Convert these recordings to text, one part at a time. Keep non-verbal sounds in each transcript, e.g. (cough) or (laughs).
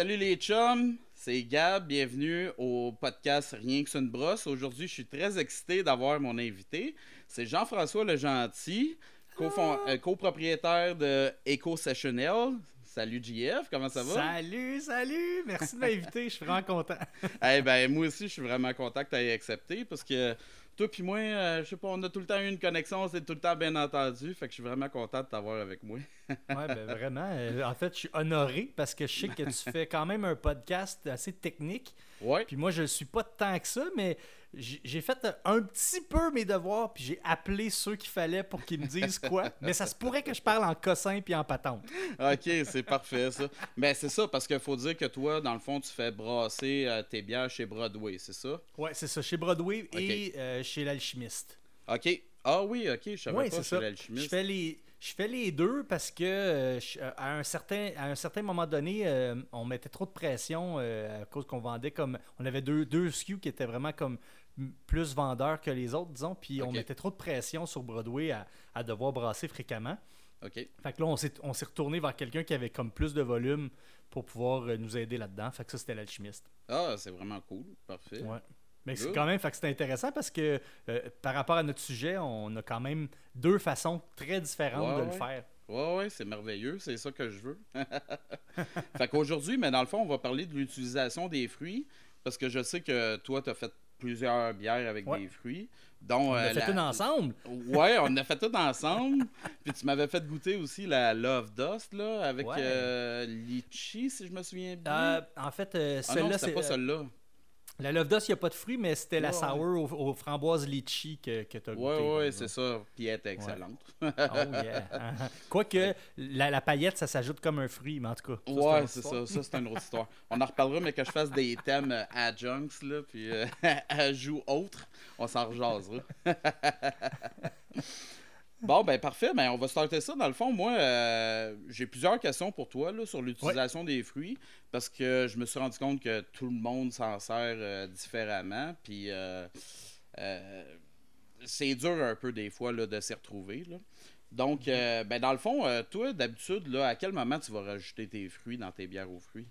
salut les chums, c'est Gab, bienvenue au podcast Rien que c'est une brosse. Aujourd'hui, je suis très excité d'avoir mon invité. C'est Jean-François Le Gentil, euh, copropriétaire de Eco Sessionnel. Salut JF, comment ça va? Salut, salut! Merci de m'inviter, je suis vraiment content. (laughs) eh ben, moi aussi, je suis vraiment content que tu aies accepté parce que toi puis moi, euh, je sais pas, on a tout le temps eu une connexion, c'est tout le temps bien entendu. Fait que je suis vraiment content de t'avoir avec moi. (laughs) ouais, ben vraiment. Euh, en fait, je suis honoré parce que je sais que tu fais quand même un podcast assez technique. Ouais. Puis moi, je ne suis pas tant que ça, mais j'ai fait un petit peu mes devoirs, puis j'ai appelé ceux qu'il fallait pour qu'ils me disent quoi. (laughs) Mais ça se pourrait que je parle en cossin puis en patente. OK, c'est parfait, ça. Mais c'est ça, parce qu'il faut dire que toi, dans le fond, tu fais brasser euh, tes bières chez Broadway, c'est ça? Ouais, c'est ça, chez Broadway et euh, chez l'alchimiste. OK. Ah oui, OK, je savais pas chez l'alchimiste. Je fais les je fais les deux parce que euh, à, un certain, à un certain moment donné, on mettait trop de pression à cause qu'on vendait comme. On avait deux, deux SKU qui étaient vraiment comme plus vendeurs que les autres, disons, puis on mettait trop de pression sur Broadway à, devoir brasser fréquemment. OK. Fait que là, on s'est retourné vers quelqu'un qui avait comme plus de volume pour pouvoir euh, nous aider là-dedans. Fait que ça, c'était l'alchimiste. Ah, c'est vraiment cool. Parfait. Ouais. Mais c'est quand même, fait que c'est intéressant parce que euh, par rapport à notre sujet, on a quand même deux façons très différentes de le faire. Ouais, ouais, c'est merveilleux, c'est ça que je veux. (laughs) fait qu'aujourd'hui, mais dans le fond, on va parler de l'utilisation des fruits parce que je sais que toi, tu as fait plusieurs bières avec des fruits. Dont, on a euh, fait tout ensemble. (laughs) Ouais, on a fait tout ensemble. Puis tu m'avais fait goûter aussi la Love Dust là, avec euh, litchi, si je me souviens bien. Euh, en fait, celle-là, ah c'est pas celle-là. La Love Dust, il n'y a pas de fruits, mais c'était la sour aux, framboises litchi que, que tu as goûté. Oui, oui, c'est ça. Puis elle était excellente. oh, yeah. (laughs) Quoique, la, la, paillette, ça s'ajoute comme un fruit, mais en tout cas. Oui, c'est ça. Ça, c'est une autre histoire. On en reparlera, mais que je fasse des thèmes euh, adjuncts, là, puis euh, (laughs) ajouts autres, on s'en rejasera. (laughs) Bon, ben parfait. Ben, on va starter ça. Dans le fond, moi, euh, j'ai plusieurs questions pour toi là, sur l'utilisation des fruits parce que je me suis rendu compte que tout le monde s'en sert euh, différemment. Puis euh, c'est dur un peu des fois là, de s'y retrouver. Donc, ben, dans le fond, toi, d'habitude, à quel moment tu vas rajouter tes fruits dans tes bières aux fruits?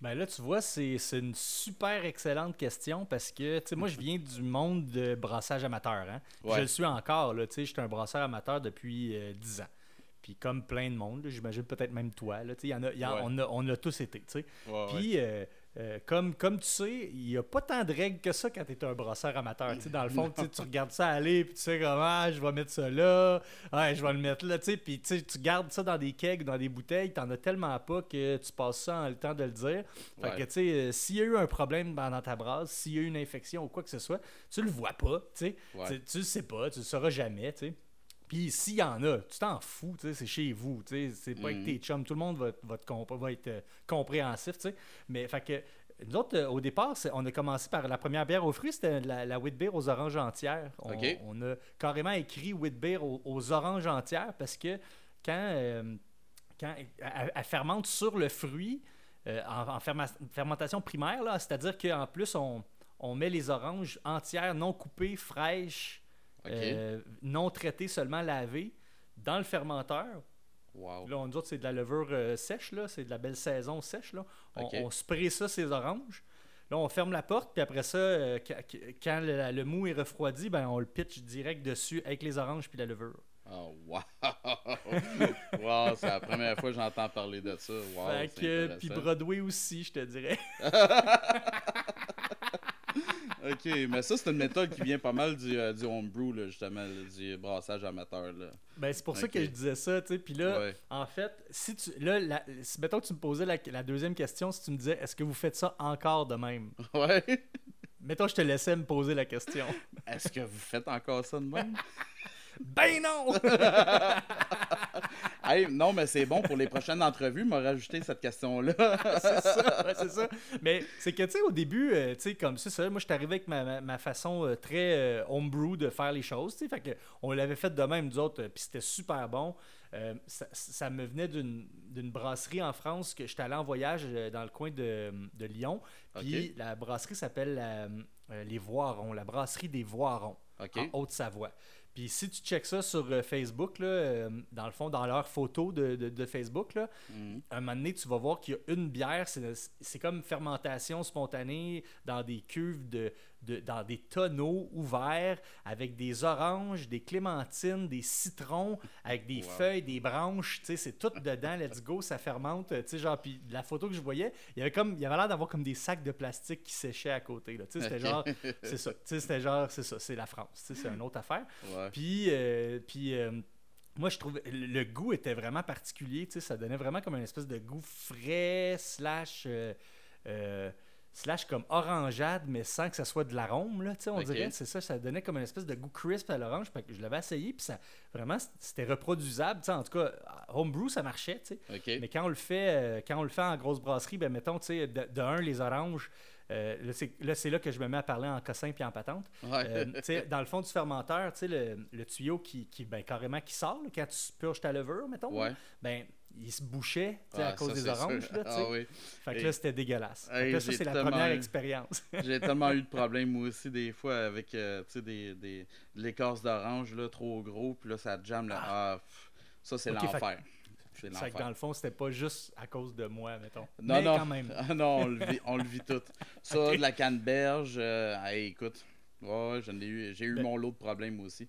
Ben là, tu vois, c'est une super excellente question parce que, tu sais, moi, je viens du monde de brassage amateur. Hein? Je le suis encore, là, tu sais, je suis un brasseur amateur depuis 10 euh, ans. Puis comme plein de monde, j'imagine peut-être même toi, là, y en a, on, a, on a tous été, tu sais. Puis, euh, euh, comme, comme tu sais, il n'y a pas tant de règles que ça quand tu es un brasseur amateur. dans le fond, tu regardes ça aller, puis tu sais comment ah, je vais mettre ça là, ouais, je vais le mettre là, puis tu gardes ça dans des kegs, dans des bouteilles, tu n'en as tellement pas que tu passes ça en le temps de le dire. Fait que, tu sais, euh, s'il y a eu un problème dans ta brasse, s'il y a eu une infection ou quoi que ce soit, tu le vois pas, tu sais. Tu le sais pas, tu le sauras jamais, tu sais. Puis s'il y en a, tu t'en fous, c'est chez vous, c'est pas avec mm. tes chums, tout le monde va, va, être euh, compréhensif. Mais fait que nous autres, euh, au départ, on a commencé par la première bière aux fruits, c'était la, la wheat beer aux oranges entières. On, a carrément écrit wheat beer aux, oranges entières parce que quand, euh, quand elle, fermente sur le fruit, en, fermentation primaire, c'est-à-dire qu'en plus, on, on met les oranges entières, non coupées, fraîches, euh, non traité, seulement lavé, dans le fermenteur. Wow. Là, on dit que c'est de la levure euh, sèche, là, c'est de la belle saison sèche. Là. On, spray ça, ces oranges. Là, on ferme la porte, puis après ça, euh, quand le, mou est refroidi, ben, on le pitch direct dessus avec les oranges puis la levure. Oh, wow! (laughs) wow, c'est la première fois que j'entends parler de ça. Wow, puis Broadway aussi, je te dirais. (laughs) OK, mais ça, c'est une méthode qui vient pas mal du, euh, du homebrew, là, justement, du brassage amateur. Là. Ben, c'est pour ça que je disais ça, tu sais. Puis là, en fait, si tu. Là, la, mettons que tu me posais la, la, deuxième question, si tu me disais, est-ce que vous faites ça encore de même? (laughs) Ouais. Mettons, je te laissais me poser la question. (laughs) est-ce que vous faites encore ça de même? Ben non! (laughs) non, mais c'est bon pour les prochaines entrevues, m'a rajouté cette question-là. (laughs) c'est ça, c'est ça. Mais c'est que, tu sais, au début, euh, tu sais, comme ça, moi, je suis arrivé avec ma, ma, façon euh, très euh, homebrew de faire les choses, tu sais. Fait que on l'avait fait de même, nous autres, puis c'était super bon. ça, me venait d'une brasserie en France que j'étais allé en voyage dans le coin de, de Lyon. Puis la brasserie s'appelle Les Voirons, la brasserie des Voirons, en Haute-Savoie. Puis si tu checks ça sur euh, Facebook, là, euh, dans le fond, dans leur photo de, de, Facebook, là, Mhm. un moment donné, tu vas voir qu'il y a une bière, c'est c'est comme fermentation spontanée dans des cuves, de, de- dans des tonneaux ouverts avec des oranges, des clémentines, des citrons, avec des Wow. feuilles, des branches, tu sais, c'est tout dedans, let's go, ça fermente, tu sais, genre, puis la photo que je voyais, il y avait comme, il y avait l'air d'avoir comme des sacs de plastique qui séchaient à côté, là, tu sais, c'était genre, c'est ça, tu sais, c'était genre, c'est ça, c'est la France, tu sais, c'est une autre affaire. Ouais. Puis, euh, puis euh, moi, je trouvais le le goût était vraiment particulier. Tu sais, ça donnait vraiment comme une espèce de goût frais, slash, euh, slash comme orangeade, mais sans que ça soit de l'arôme. Là, tu sais, on dirait, c'est ça, ça donnait comme une espèce de goût crisp à l'orange. Fait que je l'avais essayé, puis ça, vraiment, c'était reproduisable. Tu sais, en tout cas, homebrew, ça marchait. tu sais. OK. Mais quand on le fait, euh, quand on le fait en grosse brasserie, ben mettons, tu sais, de, de un, les oranges. euh, là, c'est- là, que je me mets à parler en cossin puis en patente. Ouais. Euh, (laughs) tu sais, dans le fond du fermenteur, tu sais, le, le tuyau qui, qui ben, carrément qui sort là, quand tu purges ta levure, mettons, Ouais. ben, il se bouchait sais, Ah, à cause ça, des oranges. Là. Ah oui. Fait que Et- là, c'était dégueulasse. Hey, là, ça, j'ai c'est la première expérience. (laughs) J'ai tellement eu de problèmes moi aussi des fois avec euh, des, des, de l'écorce d'orange trop gros, puis là ça jamme là. Ah, pff, ça c'est l'enfer. C'est que dans le fond, c'était pas juste à cause de moi, mettons. Non, Mais non. quand même. (laughs) Ah non, on le vit, on le vit tout. (laughs) Ça, de la canneberge, euh, hey, écoute. Ouais, ouais, j'en ai eu, j'ai eu Ben- mon lot de problèmes aussi.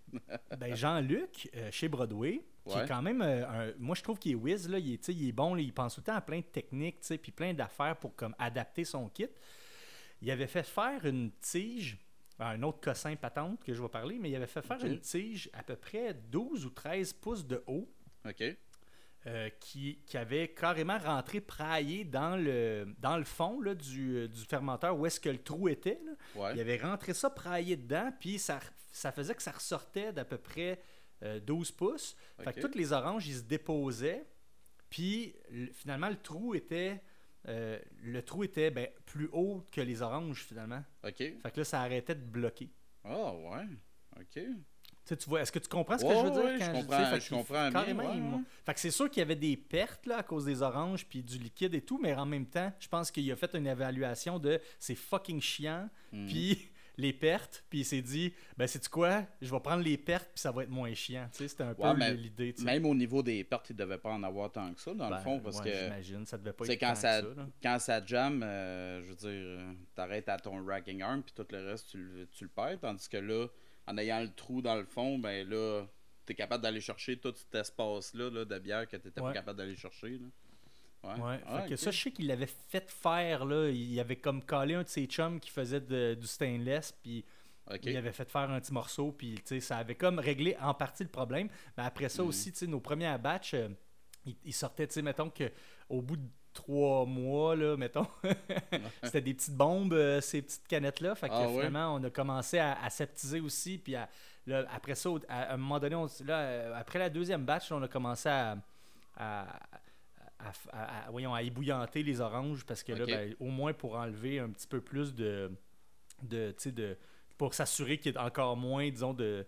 Ben, Jean-Luc, euh, chez Broadway, qui Ouais. est quand même euh, un- Moi, je trouve qu'il est whiz, là. Il est, il bon, là, il pense tout le temps à plein de techniques, puis plein d'affaires pour comme, adapter son kit. Il avait fait faire une tige, ben, un autre cossin patente que je vais parler, mais il avait fait faire une tige à peu près 12 ou 13 pouces de haut. OK? euh, qui, qui avait carrément rentré praillé dans le, dans le fond là, du, euh, du fermenteur où est-ce que le trou était. là. Ouais. Il avait rentré ça praillé dedans, puis ça, ça faisait que ça ressortait d'à peu près euh, 12 pouces. Fait que toutes les oranges, ils se déposaient, puis le- finalement, le trou était, euh, le trou était ben, plus haut que les oranges, finalement. OK. Fait que là, ça arrêtait de bloquer. Ah, ouais. OK. Tu vois, est-ce que tu comprends ce que je veux dire? ouais, quand je comprends- fait je comprends carrément, ouais. Fait que c'est sûr qu'il y avait des pertes là, à cause des oranges puis du liquide et tout, mais en même temps, je pense qu'il a fait une évaluation de c'est fucking chiant, Mhm. puis les pertes, puis il s'est dit, ben c'est quoi, je vais prendre les pertes puis ça va être moins chiant. Tu sais, c'était un Ouais, peu l'idée. tu. Même au niveau des pertes, il ne devait pas en avoir tant que ça, dans Ben, le fond, parce ouais, que j'imagine, ça devait pas être quand tant ça, que ça. là. quand ça jamme, euh, je veux dire, t'arrêtes à ton racking arm, puis tout le reste, tu le, tu le perds. Tandis que là, en ayant le trou dans le fond, ben là, t'es capable d'aller chercher tout cet espace-là là, de bière que t'étais Ouais. pas capable d'aller chercher. Là. Ouais. Ouais, Ah, fait que ça, je sais qu'il l'avait fait faire, là. Il avait comme collé un de ses chums qui faisait de- du stainless, puis il avait fait faire un petit morceau, puis tu sais, ça avait comme réglé en partie le problème. Mais après ça Mhm. aussi, tu sais, nos premiers batchs, euh, ils, ils sortaient, tu sais, mettons que au bout de trois mois, là, mettons, (laughs) c'était des petites bombes, euh, ces petites canettes-là. Fait que Ah finalement, on a commencé à, à septiser aussi, puis à- là, après ça, à, à un moment donné, on, là, euh, après la deuxième batch, là, on a commencé à, à, à- à- à- voyons, à ébouillanter les oranges parce que là, ben, au moins pour enlever un petit peu plus de, de, de pour s'assurer qu'il y ait encore moins, disons, de,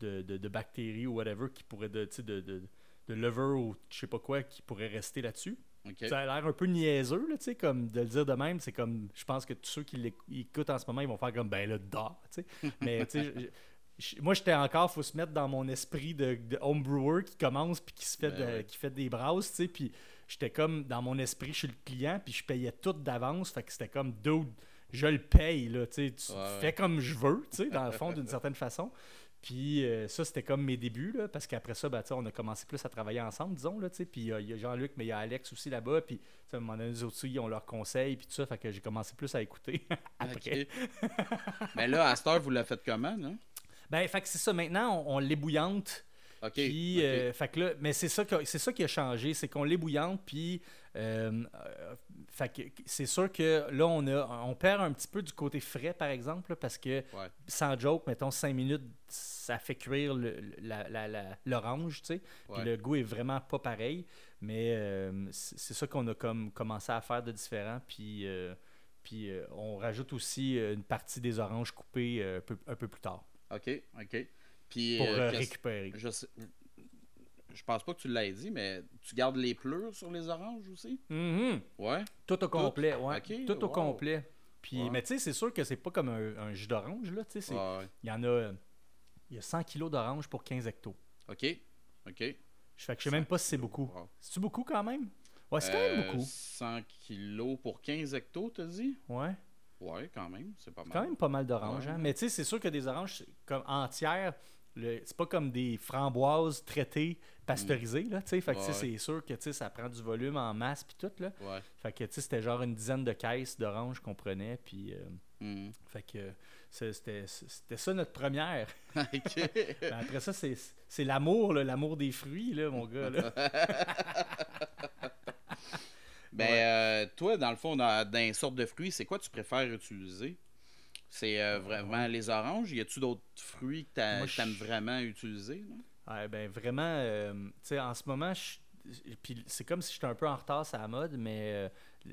de, de- de bactéries ou whatever qui pourraient, de, de, de, de lever ou je sais pas quoi qui pourrait rester là-dessus. Ça a l'air un peu niaiseux, là, comme de le dire de même. C'est comme, je pense que tous ceux qui l'éc- écoutent en ce moment, ils vont faire comme, ben là, dors. (laughs) Mais, tu sais, moi, j'étais encore, faut se mettre dans mon esprit de, de homebrewer qui commence puis qui se fait, Ben de- ouais. qui fait des brasses, tu sais. Puis j'étais comme, dans mon esprit, je suis le client, puis je payais tout d'avance. Fait que c'était comme, dude, je le paye, là, tu sais. Ouais, fais comme je veux, tu sais, dans le fond, d'une certaine façon. Puis euh, ça, c'était comme mes débuts, là, parce qu'après ça, ben, on a commencé plus à travailler ensemble, disons. Là, puis euh, il y a Jean-Luc, mais il y a Alex aussi là-bas. Puis à un moment donné, les autres ils ont leurs conseils, puis tout ça. Fait que j'ai commencé plus à écouter (laughs) après. Mais là, à cette heure, vous l'avez fait comment, là? Ben, fait que c'est ça. Maintenant, on, on l'ébouillante. Ok. Puis, ok. euh, fait que là, mais c'est ça, que- c'est ça qui a changé, c'est qu'on l'ébouillante, puis euh, euh, fait que c'est sûr que là, on, a, on perd un petit peu du côté frais, par exemple, parce que Ouais. sans joke, mettons 5 minutes, ça fait cuire le- la- la- la- l'orange, tu sais. Puis le goût est vraiment pas pareil, mais euh, c'est ça qu'on a comme commencé à faire de différent, puis, puis on rajoute aussi une partie des oranges coupées un, peu, un peu plus tard Ok, ok. Puis, pour euh, euh, récupérer. je, sais- je pense pas que tu l'aies dit, mais tu gardes les pleurs sur les oranges aussi? Mhm. Ouais. Tout au complet, ouais. Ok, Tout au wow. complet. Puis, Ouais. mais tu sais, c'est sûr que c'est pas comme un, un jus d'orange, là. Tu sais, c'est- Ouais, ouais. il y en a. Il y a 100 kilos d'orange pour 15 hectos. OK. OK. Je fais que je sais même pas si c'est beaucoup. C'est-tu beaucoup quand même? Ouais, c'est quand même Euh, beaucoup. 100 kilos pour 15 hectos, t'as dit? Ouais. Ouais, quand même. C'est pas C'est quand mal. même pas mal d'oranges. Ouais. hein. Mais tu sais, c'est sûr que des oranges comme entières, c'est pas comme des framboises traitées, pasteurisées. Là, tu sais. fait que tu sais, Ouais. c'est sûr que ça prend du volume en masse puis tout. Là. Ouais. Fait que c'était genre une dizaine de caisses d'oranges qu'on prenait. Puis, euh, Hmm. fait que c'était ça notre première. (laughs) Ben, après ça, c'est l'amour, l'amour des fruits, là, mon gars. Là. (laughs) Ben, Ouais. euh, toi, dans le fond, dans, dans les sortes de fruits, c'est quoi tu préfères utiliser? C'est euh, vraiment les oranges? Y a-tu d'autres fruits que je- t'aimes vraiment utiliser? Ouais, ben vraiment, euh, tu sais, en ce moment, je- puis c'est comme si j'étais un peu en retard sur la mode, mais euh,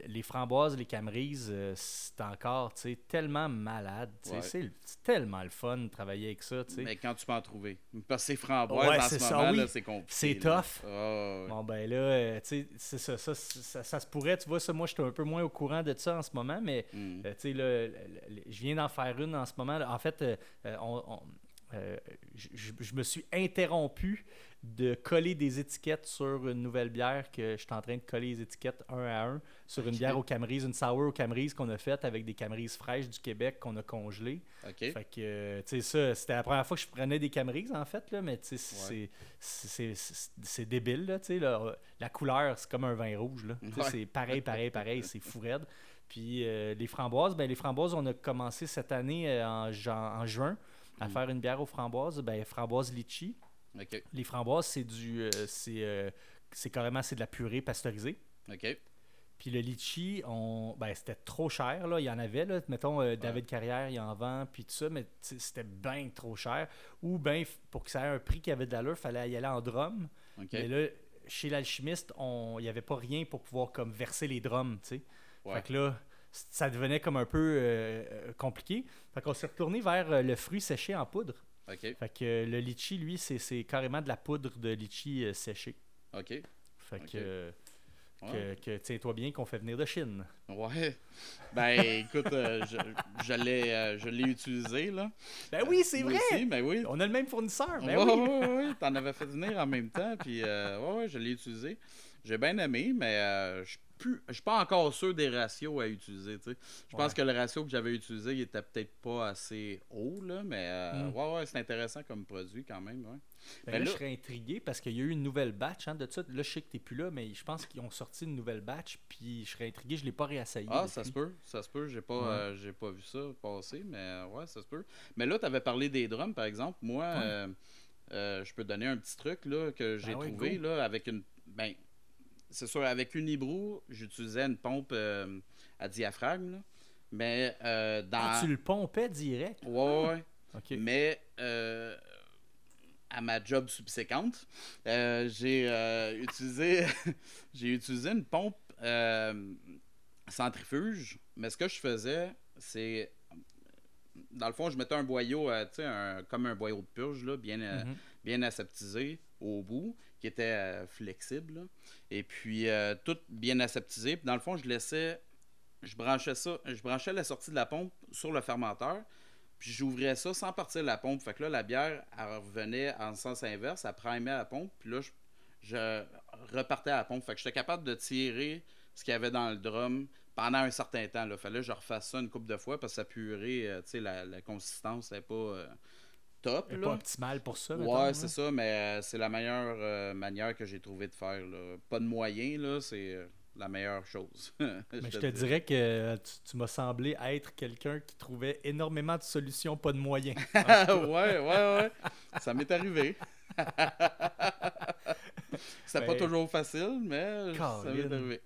les framboises, les camerises, euh, c'est encore, tellement malade. Ouais. C'est tellement le fun de travailler avec ça, tu sais. Mais quand tu peux en trouver. Parce que c'est framboise Ouais, en ce ça, moment, oui. là, c'est compliqué. C'est tough. Ah. Bon, ben là, euh, c'est ça ça, ça, ça se pourrait, tu vois, ça, moi, je suis un peu moins au courant de ça en ce moment, mais Hmm. Je viens d'en faire une en ce moment. En fait, on- on- euh, je, je- je me suis interrompu de coller des étiquettes sur une nouvelle bière que je suis en train de coller les étiquettes un à un sur une bière au Camerise, une sour au Camerise qu'on a faite avec des Camerises fraîches du Québec qu'on a congelées. OK. Fait que, euh, tu sais, ça, c'était la première fois que je prenais des Camerises, en fait, là, mais tu sais, c'est- débile, là, tu sais, là. La couleur, c'est comme un vin rouge, là. Ouais. C'est pareil, pareil, pareil, c'est fou raide. Puis euh, les framboises, ben les framboises, on a commencé cette année euh, en, en juin à Mm. faire une bière aux framboises, ben framboise litchi. Les framboises, c'est du euh, c'est euh, c'est carrément c'est de la purée pasteurisée. OK. Puis le litchi, on, ben, c'était trop cher. Là. Il y en avait. Là. Mettons, euh, David Carrière, il en vend, puis tout ça, mais c'était bien trop cher. Ou bien, pour que ça ait un prix qui avait de l'allure, il fallait y aller en drum. OK. Mais là, chez l'alchimiste, on- il n'y avait pas rien pour pouvoir comme verser les drums, sais. Ouais. Fait que là, ça devenait comme un peu euh, compliqué. Fait qu'on s'est retourné vers le fruit séché en poudre. OK. Fait que euh, le litchi, lui, c'est c'est carrément de la poudre de litchi euh, séchée. OK. Fait que, Ouais. que, que tiens-toi bien qu'on fait venir de Chine. Ouais. Ben, écoute, euh, je, je l'ai euh, je l'ai utilisé, là. Ben oui, c'est vrai! aussi, ben oui. On a le même fournisseur. Ben ouais, oui. ouais, ouais, t'en avais fait venir en même temps, puis euh, ouais, ouais, je l'ai utilisé. J'ai bien aimé, mais euh, je je suis pas encore sûr des ratios à utiliser, tu. Je pense Ouais. que le ratio que j'avais utilisé, il était peut-être pas assez haut, là, mais euh, Mm. ouais, ouais, c'est intéressant comme produit quand même, ouais. Ben Ben là, là- je serais intrigué parce qu'il y a eu une nouvelle batch hein, de ça. Là, je sais que t'es plus là, mais je pense qu'ils ont sorti une nouvelle batch. Puis je serais intrigué, je l'ai pas réessayé. Ah, depuis. ça se peut, ça se peut, j'ai pas, Ouais. euh, j'ai pas vu ça passer, mais euh, ouais, ça se peut. Mais là, t'avais parlé des drums, par exemple. Moi, Ouais. euh, euh, je peux donner un petit truc là, que j'ai Ben ouais, trouvé là, avec une. Ben, c'est sûr, avec une Hibru, j'utilisais une pompe euh, à diaphragme, là, mais euh, dans. Ah, tu le pompais direct? Ouais, ouais, ouais. Ok. Mais euh, à ma job subséquente, euh, j'ai euh, utilisé (laughs) j'ai utilisé une pompe euh, centrifuge. Mais ce que je faisais, c'est dans le fond, je mettais un boyau, euh, tu sais, un- comme un boyau de purge, là, bien, euh, Mhm. bien aseptisé au bout, qui était euh, flexible. là. Et puis, euh, tout bien aseptisé. Puis, dans le fond, je laissais, je branchais ça, je branchais la sortie de la pompe sur le fermenteur. Puis, j'ouvrais ça sans partir de la pompe. Fait que là, la bière, elle revenait en sens inverse, elle primait la pompe. Puis là, je, repartais à la pompe. Fait que j'étais capable de tirer ce qu'il y avait dans le drum pendant un certain temps. Il fallait que je refasse ça une couple de fois parce que ça purait, euh, tu sais, la, la consistance n'est pas top. Là. pas optimal pour ça. mettons, Ouais, hein. c'est ça, mais euh, c'est la meilleure euh, manière que j'ai trouvé de faire. là. Pas de moyen, là, c'est euh, la meilleure chose. (laughs) Mais je te dirais que tu, tu m'as semblé être quelqu'un qui trouvait énormément de solutions, pas de moyens. (laughs) ouais, ouais, ouais. Ça m'est arrivé. (laughs) C'était pas Ben, toujours facile, mais ça m'est arrivé.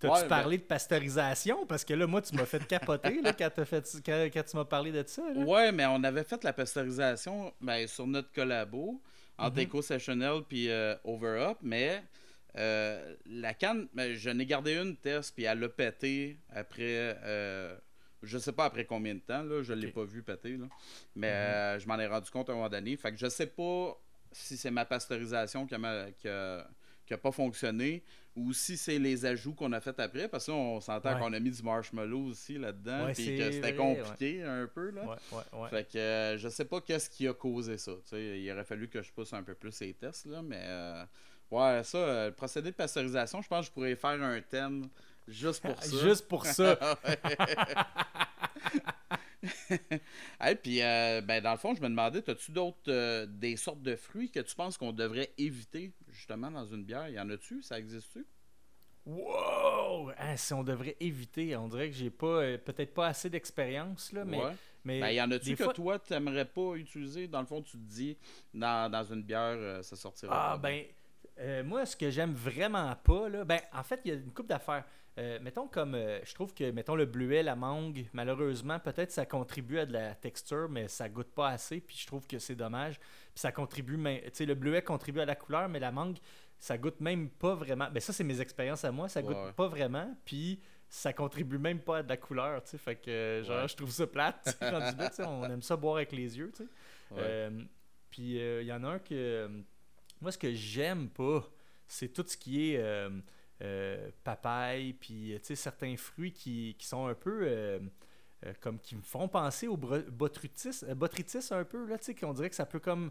T'as-tu Ouais, ben- parlé de pasteurisation? Parce que là, moi, tu m'as fait capoter là, quand, t'as fait, quand, quand tu m'as parlé de ça. là. Ouais, mais on avait fait la pasteurisation ben, sur notre collabo entre Mhm. Eco Sessional puis euh, Over Up, mais euh, la canne, ben, je n'ai gardé une test puis elle a pété après, euh, je sais pas après combien de temps, là, je l'ai Ok. pas vu péter, là, mais Mhm. euh, je m'en ai rendu compte à un moment donné. Fait que je sais pas si c'est ma pasteurisation qui a, ma- qui a- qui n'a pas fonctionné ou si c'est les ajouts qu'on a fait après, parce qu'on s'entend qu'on a mis du marshmallow aussi là-dedans, puis que c'était compliqué un peu. Là. fait que euh, je sais pas qu'est-ce qui a causé ça. il aurait fallu que je pousse un peu plus les tests, là, mais euh, ouais, ça, euh, le procédé de pasteurisation, je pense que je pourrais faire un thème juste pour (laughs) ça. juste pour ça. (laughs) (laughs) Et puis, ben, dans le fond, je me demandais, as-tu d'autres, des sortes de fruits que tu penses qu'on devrait éviter justement dans une bière? Y en a-tu? Ça existe-tu? Wow! Hein, si on devrait éviter, on dirait que j'ai pas euh, peut-être pas assez d'expérience, là, mais. mais ben, y en a-tu que toi, tu n'aimerais pas utiliser? Dans le fond, tu te dis, dans, dans une bière, euh, ça sortira. Ah, ben, euh, moi, ce que j'aime vraiment pas, là, ben, en fait, il y a une coupe d'affaires. Mettons comme je trouve que mettons le bleuet, la mangue, malheureusement, peut-être ça contribue à de la texture, mais ça goûte pas assez, puis je trouve que c'est dommage. Puis ça contribue, tu sais, le bleuet contribue à la couleur, mais la mangue, ça goûte même pas vraiment. Ben ça, c'est mes expériences à moi. Ça goûte pas vraiment. Puis ça contribue même pas à de la couleur, tu sais. Fait que, genre, je trouve ça plate. on aime ça boire avec les yeux, tu sais. Euh, puis il euh, y en a un que. Moi, ce que j'aime pas, c'est tout ce qui est euh, papaye, puis, tu sais, certains fruits qui, qui, sont un peu. comme qui me font penser au botrytis, botrytis un peu, là, tu sais, qu'on dirait que ça peut comme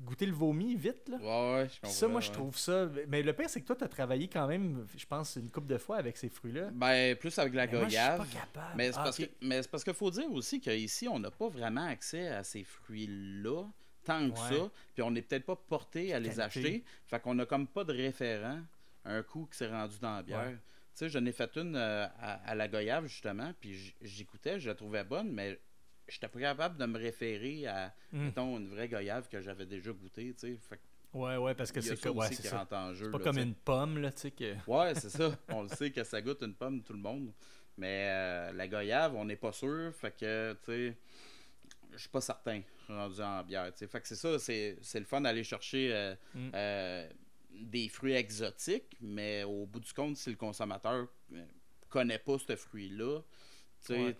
goûter le vomi vite. Là. Ouais, ouais, je comprends. Ça, moi, je trouve ça. Mais le pire, c'est que toi, tu as travaillé quand même, je pense, une couple de fois avec ces fruits-là. Ben, plus avec la goyave. pas capable. Mais c'est ah, parce, que... Mais parce qu'il faut dire aussi qu'ici, on n'a pas vraiment accès à ces fruits-là tant que ça. Puis on n'est peut-être pas porté à les acheter. Fait qu'on n'a comme pas de référent un coup qui s'est rendu dans la bière. Tu sais, j'en ai fait une euh, à, la goyave, justement, puis j'écoutais, je la trouvais bonne, mais j'étais pas capable de me référer à, hmm. mettons, une vraie goyave que j'avais déjà goûté, tu sais. Fait Ouais, ouais, parce que c'est ouais, c'est pas comme une pomme, là, tu sais. Que... (laughs) Ouais, c'est ça. On le sait que ça goûte une pomme, tout le monde. Mais euh, la goyave, on n'est pas sûr. Fait que, tu sais, je suis pas certain, rendu en bière, tu sais. Fait que c'est ça, c'est le fun d'aller chercher euh, hmm. euh, des fruits exotiques, mais au bout du compte, si le consommateur connaît pas ce fruit-là, tu sais,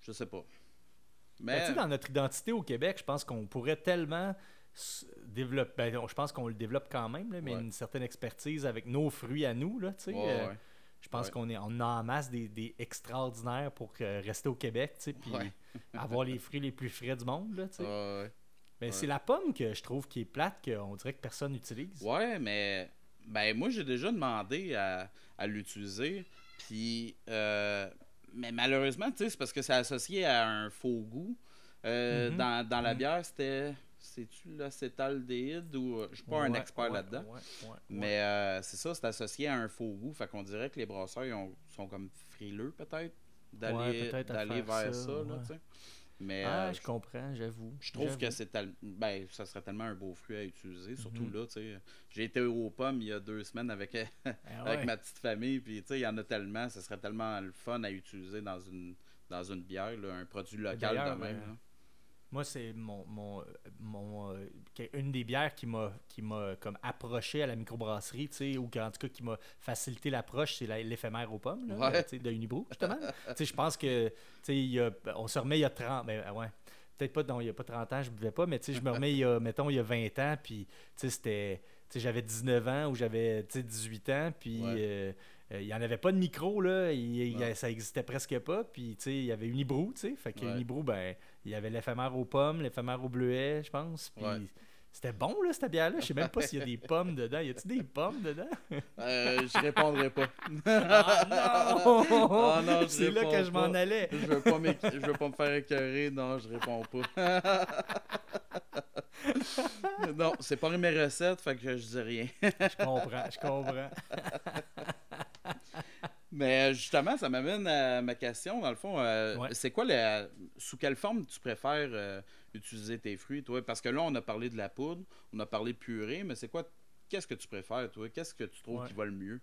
je sais pas. Mais... Ben, dans notre identité au Québec, je pense qu'on pourrait tellement développer. Ben, je pense qu'on le développe quand même, mais une certaine expertise avec nos fruits à nous. Là, euh, je pense qu'on est on a en masse des, extraordinaires pour rester au Québec, puis avoir les (laughs) fruits les plus frais du monde. Là, mais c'est la pomme que je trouve qui est plate, qu'on dirait que personne n'utilise. Ouais, mais ben moi j'ai déjà demandé à, l'utiliser. Puis euh, mais malheureusement, c'est parce que c'est associé à un faux goût. Euh, mhm. dans, la mhm. bière, c'était. C'est-tu l'acétaldéhyde ou. Je suis pas un expert là-dedans. mais euh, c'est ça, c'est associé à un faux goût. Fait qu'on dirait que les brasseurs sont comme frileux, peut-être, d'aller vers ça. là, mais, ah, euh, je comprends, j'avoue. Je trouve que c'est ben, ça serait tellement un beau fruit à utiliser, surtout mhm. là, tu sais. J'ai été aux pommes il y a deux semaines avec, (laughs) ah avec ma petite famille, puis tu sais, il y en a tellement, ce serait tellement le fun à utiliser dans une, dans une bière, un produit local de même. Moi, c'est mon, mon, mon euh, une des bières qui m'a qui m'a comme approché à la microbrasserie, tu sais, ou en tout cas qui m'a facilité l'approche, c'est l'éphémère aux pommes, là, de Unibrew, justement. (laughs) tu sais, je pense que, tu sais, on se remet il y a 30, mais ben, ouais, peut-être pas, non, il y a pas 30 ans, je buvais pas, mais tu sais, je me remets il y a, (laughs) mettons, il y a 20 ans, puis, tu sais, c'était, tu sais, j'avais 19 ans ou j'avais, 18 ans, puis... Euh, euh, il n'y en avait pas de micro, là. ça existait presque pas. Puis, tu sais, il y avait Unibrew, tu sais. Fait que Unibrew, ben, il y avait l'éphémère aux pommes, l'éphémère au bleuet, je pense. Puis, c'était bon, là, cette bière-là. Je sais même pas s'il y a des pommes dedans. Y a-tu des pommes dedans? (laughs) euh, je répondrai pas. ah non! Ah, non C'est là que je m'en allais. je veux pas je veux pas me faire écœurer. Non, je réponds pas. (laughs) non, c'est pas mes recettes, fait que je dis rien. je comprends, je comprends. Mais justement, ça m'amène à ma question. Dans le fond, euh, c'est quoi la, sous quelle forme tu préfères euh, utiliser tes fruits, toi? Parce que là, on a parlé de la poudre, on a parlé de purée, mais c'est quoi Qu'est-ce que tu préfères, toi? Qu'est-ce que tu trouves qui va le mieux?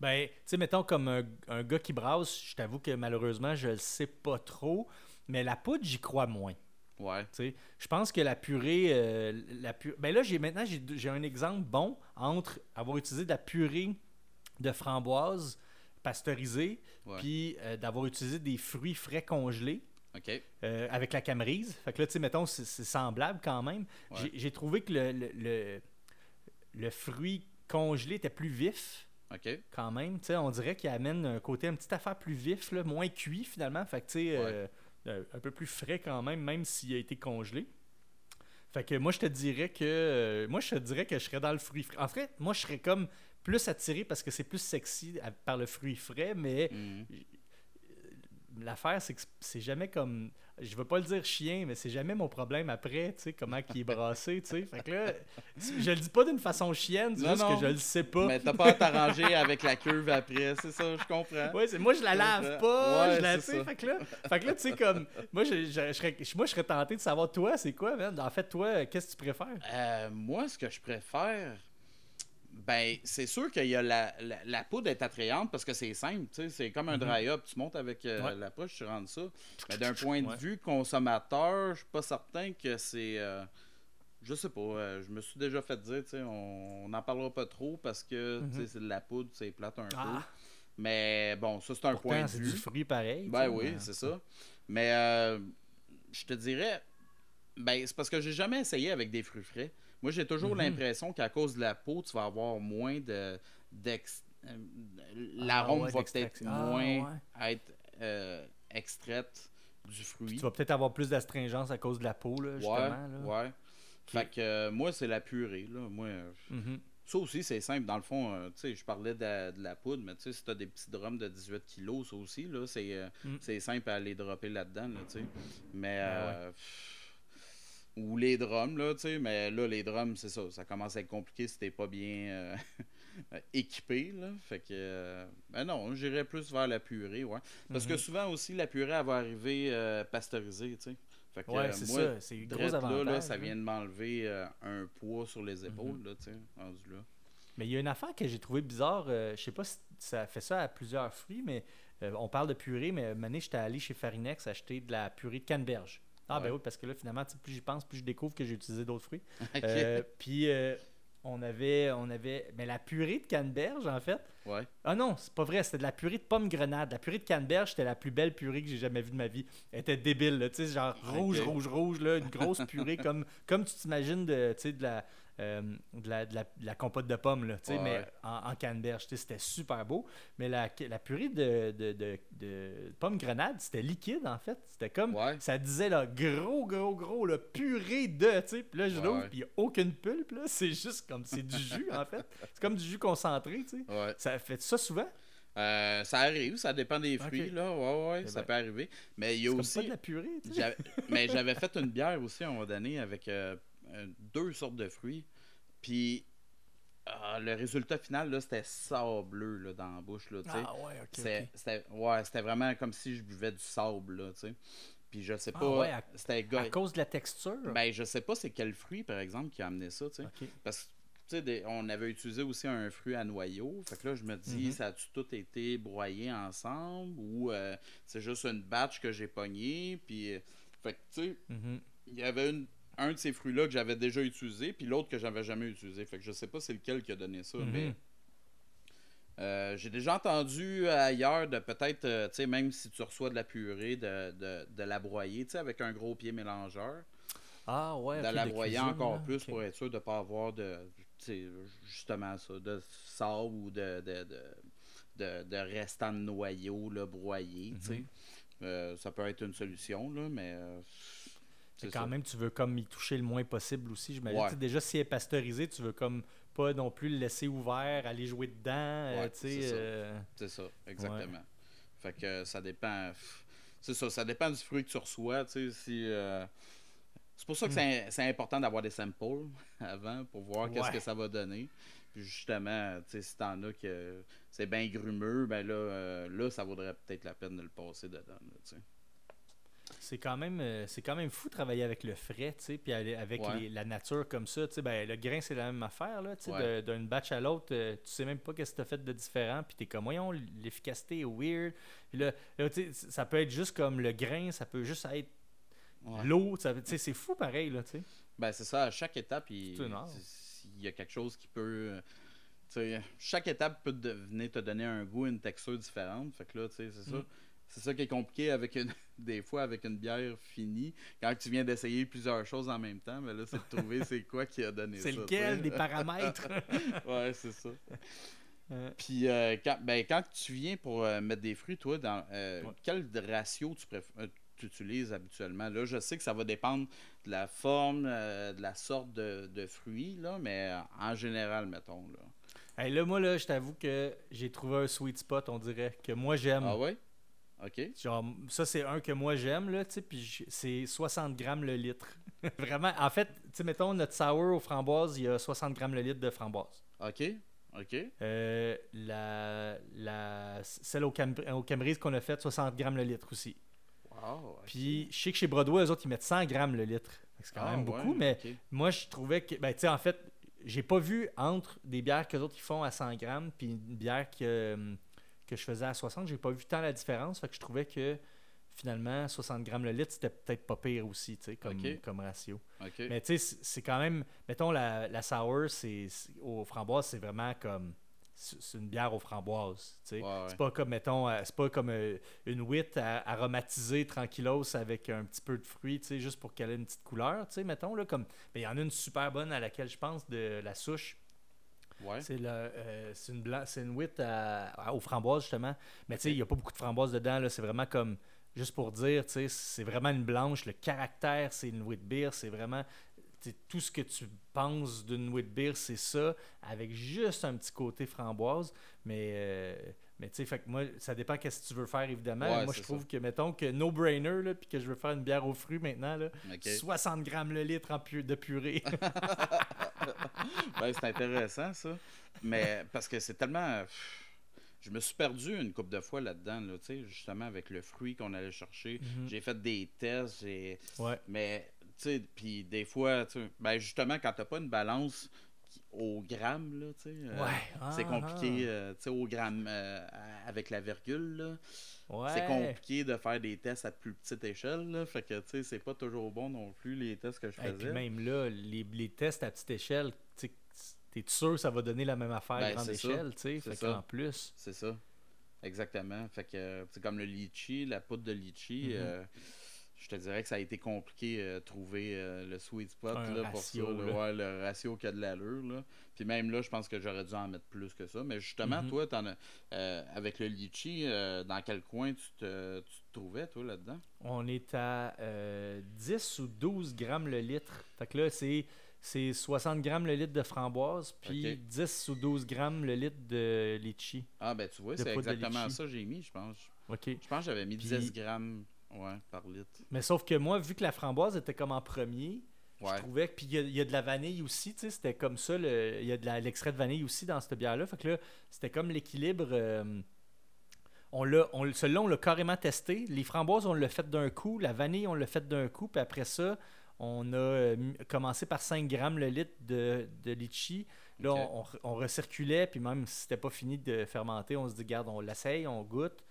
Ben, tu sais, mettons comme un, gars qui brasse, je t'avoue que malheureusement, je le sais pas trop, mais la poudre, j'y crois moins. Ouais. Je pense que la purée. Euh, la Ben là, j'ai maintenant j'ai un exemple bon entre avoir utilisé de la purée de framboise pasteurisé, puis euh, d'avoir utilisé des fruits frais congelés. Euh, avec la camerise. Fait que là, tu sais, mettons, c'est semblable quand même. J'ai trouvé que le, le, le, fruit congelé était plus vif. Quand même, tu sais, on dirait qu'il amène un côté, une petite affaire plus vif, là, moins cuit finalement. Fait que, tu sais, euh, euh, un peu plus frais quand même, même s'il a été congelé. Fait que moi, je te dirais que. euh, moi, je te dirais que je serais dans le fruit frais. En fait, moi, je serais comme plus attiré parce que c'est plus sexy à- par le fruit frais, mais Mhm. l'affaire, c'est que c'est jamais comme. Je veux pas le dire chien, mais c'est jamais mon problème après, tu sais, comment il est brassé, tu sais. Fait que là, (laughs) je le dis pas d'une façon chienne, c'est juste non. que je le sais pas. Mais t'as pas à t'arranger avec la curve après, c'est ça, je comprends. Ouais, moi je la lave pas, Ouais, je la sais, fait que là, fait que là tu sais comme moi je, je- je serais moi je serais tenté de savoir toi c'est quoi man? En fait toi qu'est-ce que tu préfères? Euh, moi, ce que je préfère, ben, c'est sûr qu'il y a la, la, la poudre est attrayante parce que c'est simple, c'est comme un Mhm. dry-up, tu montes avec euh, Ouais. l'approche, tu rentres ça. Mais d'un point de Ouais. vue consommateur, je suis pas certain que c'est. euh, je sais pas, euh, je me suis déjà fait dire, on n'en parlera pas trop parce que Mhm. c'est de la poudre, c'est plate un peu. Ah, Mais bon, ça, c'est un point de c'est vue. du fruit pareil. Ben oui, c'est ça. Mais euh, je te dirais, ben c'est parce que j'ai jamais essayé avec des fruits frais. Moi, j'ai toujours Mhm. l'impression qu'à cause de la peau, tu vas avoir moins de euh, Ah, L'arôme ouais, va peut-être. Ah, moins ouais. être euh, extraite du fruit. Tu vas peut-être avoir plus d'astringence à cause de la peau là justement ouais, là. ouais. Fait que euh, moi, c'est la purée. Là. Moi, Mhm. ça aussi, c'est simple. Dans le fond, euh, tu sais, je parlais de la, de la poudre, mais tu sais, si t'as des petits drums de 18 kilos, ça aussi, là, c'est euh, Mm. c'est simple à les dropper là-dedans, là, tu sais. Mais, Ah pff, ou les drums, là, tu sais, mais là, les drums, c'est ça, ça commence à être compliqué si t'es pas bien (laughs) euh, équipé, là. Fait que, euh, ben non, j'irais plus vers la purée, ouais. Parce que Mhm. souvent aussi, la purée, elle va arriver euh, pasteurisée, tu sais. Fait que, Ouais, euh, c'est moi, ça, c'est gros avantage. là, là, ça vient de m'enlever euh, un poids sur les épaules, Mhm. là, tu sais, rendu là. Mais il y a une affaire que j'ai trouvé bizarre. euh, je sais pas si ça fait ça à plusieurs fruits, mais euh, on parle de purée, mais année, j'étais allé chez Farinex acheter de la purée de canneberge. Ah, ben oui, parce que là, finalement, plus j'y pense, plus je découvre que j'ai utilisé d'autres fruits. (laughs) Euh, puis, euh, on avait, on avait. Mais la purée de canneberge, en fait. Ouais. Ah non, c'est pas vrai, c'était de la purée de pomme grenade. La purée de canneberge, c'était la plus belle purée que j'ai jamais vue de ma vie. Elle était débile, là, tu sais, genre rouge, rouge, rouge, là, une grosse purée (laughs) comme, comme tu t'imagines de, tu sais, de la. Euh, de, la, de, la, de la compote de pommes, là, Ouais, mais ouais. en, en canneberge, c'était super beau. Mais la, la purée de, de, de, de pomme grenade, c'était liquide, en fait. C'était comme, Ouais. ça disait, là, gros, gros, gros, là, purée de, tu sais. Puis là, je l'ouvre, puis il n'y a aucune pulpe. C'est juste comme, c'est du jus, en fait. C'est comme du jus concentré, tu sais. Ouais. Ça fait ça souvent? Euh, ça arrive, ça dépend des fruits, là. Ouais, ouais, Eh ça ben, peut arriver. Mais il y a aussi. pas de la purée, tu sais. j'avais- mais j'avais fait une bière aussi à un moment donné avec euh, deux sortes de fruits. Puis ah, le résultat final, là, c'était sableux là, dans la bouche, là. Ah ouais, ok. C'était- ouais, c'était vraiment comme si je buvais du sable, là, tu sais. Puis je sais Ah pas. ouais, à- C'était À cause de la texture? Ben, je sais pas c'est quel fruit, par exemple, qui a amené ça, tu sais. Ok. Parce que, tu sais, des- on avait utilisé aussi un fruit à noyau. Fait que là, je me dis, Mhm. ça a-tu tout été broyé ensemble ou euh, c'est juste une batch que j'ai pogné? Puis, euh, fait que, tu sais, Mhm. il y avait une- un de ces fruits-là que j'avais déjà utilisé, puis l'autre que j'avais jamais utilisé. Fait que je sais pas c'est lequel qui a donné ça, Mhm. mais. euh, j'ai déjà entendu ailleurs de peut-être, euh, tu sais, même si tu reçois de la purée, de, de, de la broyer, tu sais, avec un gros pied mélangeur Ah ouais, de la broyer encore là, plus pour être sûr de ne pas avoir de justement ça de sable ou de de, de, de, de restant de noyau là, broyé tu sais. Mhm. Euh, ça peut être une solution là mais c'est quand ça. même, tu veux comme y toucher le moins possible aussi. J'imagine. Ouais. Déjà, si elle est pasteurisée, tu veux comme pas non plus le laisser ouvert, aller jouer dedans. euh, Ouais, c'est ça. euh, c'est ça exactement fait que ça dépend c'est ça ça dépend du fruit que tu reçois si euh, c'est pour ça que Hmm. c'est c'est important d'avoir des samples (laughs) avant pour voir qu'est-ce que ça va donner. Puis justement, si t'en as que c'est bien grumeux, ben là, là, ça vaudrait peut-être la peine de le passer dedans. là. C'est quand même euh, c'est quand même fou de travailler avec le frais, tu sais, puis avec Ouais. les- la nature comme ça, tu sais, ben le grain c'est la même affaire là, tu sais, Ouais. d'une batch à l'autre, euh, tu sais même pas qu'est-ce que t'as fait de différent, puis t'es comme voyons l'efficacité est weird, puis là, là, tu sais, ça peut être juste comme le grain, ça peut juste être Ouais. l'eau, tu sais, c'est fou pareil là, tu sais. Ben, c'est ça, à chaque étape, il, y a quelque chose qui peut. euh, tu sais, chaque étape peut devenir te donner un goût, une texture différente. Fait que là, tu sais, c'est ça. C'est ça qui est compliqué avec une, (laughs) des fois avec une bière finie. Quand tu viens d'essayer plusieurs choses en même temps, mais là, c'est de trouver c'est quoi qui a donné ça. C'est lequel des (laughs) paramètres? (laughs) ouais, c'est ça. Puis euh, quand, ben, quand tu viens pour euh, mettre des fruits, toi, dans euh, quel ratio tu préfères tu utilises habituellement? Là, je sais que ça va dépendre de la forme, de la sorte de, de, fruits, là, mais en général, mettons. Là, là moi, là, je t'avoue que j'ai trouvé un sweet spot, on dirait, que moi j'aime. Ah ouais? OK. Genre, ça, c'est un que moi j'aime, là, tu sais, puis c'est 60 grammes le litre. (laughs) Vraiment, en fait, tu sais, mettons, notre sour aux framboises, il y a 60 grammes le litre de framboise. OK. OK. Euh, la, la, celle au, Cam au Camerise qu'on a faite, 60 grammes le litre aussi. Wow, Puis, je sais que chez Broadway, eux autres, ils mettent 100 grammes le litre. C'est quand ah, même beaucoup, mais moi, je trouvais que, ben, tu sais, en fait, j'ai pas vu entre des bières que les autres ils font à 100 grammes, puis une bière que hum, que je faisais à 60, j'ai pas vu tant la différence. Fait que je trouvais que finalement, 60 grammes le litre, c'était peut-être pas pire aussi, comme, comme ratio. Mais tu sais, c'est quand même, mettons, la, la sour, c'est aux framboises, c'est vraiment comme, c'est une bière aux framboises, C'est pas comme, mettons, euh, c'est pas comme euh, une wheat aromatisée tranquillos avec un petit peu de fruits, juste pour qu'elle ait une petite couleur, mettons, là, comme, il y en a une super bonne à laquelle je pense, de la souche, c'est euh, une, une wheat aux framboises, justement. Mais tu sais, il n'y a pas beaucoup de framboises dedans. C'est vraiment comme, juste pour dire, c'est vraiment une blanche. Le caractère, c'est une wheat beer. C'est vraiment tout ce que tu penses d'une wheat beer, c'est ça, avec juste un petit côté framboise. Mais, euh, mais tu sais, fait que moi, ça dépend qu'est-ce que tu veux faire, évidemment. moi, je trouve que, mettons, que no-brainer, puis que je veux faire une bière aux fruits maintenant, là, 60 grammes le litre en pu de purée. (laughs) (laughs) ben, c'est intéressant, ça. Mais parce que c'est tellement. Je me suis perdu une couple de fois là-dedans, là, justement avec le fruit qu'on allait chercher. Mhm. J'ai fait des tests. J'ai... Mais, tu sais, puis des fois, ben, justement, quand tu n'as pas une balance au gramme, là, tu sais, euh, c'est ah, compliqué, ah. Euh, tu sais, au gramme euh, avec la virgule, là. C'est compliqué de faire des tests à plus petite échelle. Là, fait que, tu sais, c'est pas toujours bon non plus, les tests que je faisais. Et puis même là, les, les, tests à petite échelle, tu es sûr que ça va donner la même affaire à ben, grande échelle, tu sais. En plus. C'est ça. Exactement. Fait que, c'est comme le litchi, la poudre de litchi. Mm-hmm. Je te dirais que ça a été compliqué de trouver euh, le sweet spot là, pour ça. le ratio qui a de l'allure. Puis même là, je pense que j'aurais dû en mettre plus que ça. Mais justement, mhm. toi, en as, euh, avec le litchi, euh, dans quel coin tu te, tu te trouvais, toi, là-dedans? On est à 10 ou 12 grammes le litre. Fait que là, c'est c'est 60 grammes le litre de framboise, puis 10 ou 12 grammes le litre de litchi. Ah, ben tu vois, c'est exactement ça que j'ai mis, je pense. Je pense que j'avais mis 10 grammes Ouais, par litre. Mais sauf que moi, vu que la framboise était comme en premier, je trouvais que. Puis il y, a de la vanille aussi, tu sais, c'était comme ça. Il y a de l'extrait de vanille aussi dans cette bière-là. Fait que là, c'était comme l'équilibre. Euh, on l'a, on, celui-là, on l'a carrément testé. Les framboises, on l'a fait d'un coup. La vanille, on l'a fait d'un coup. Puis après ça, on a euh, commencé par 5 grammes le litre de, de litchi. Là, on, on, recirculait, puis même si c'était pas fini de fermenter, on se dit, garde, on l'essaye, on goûte.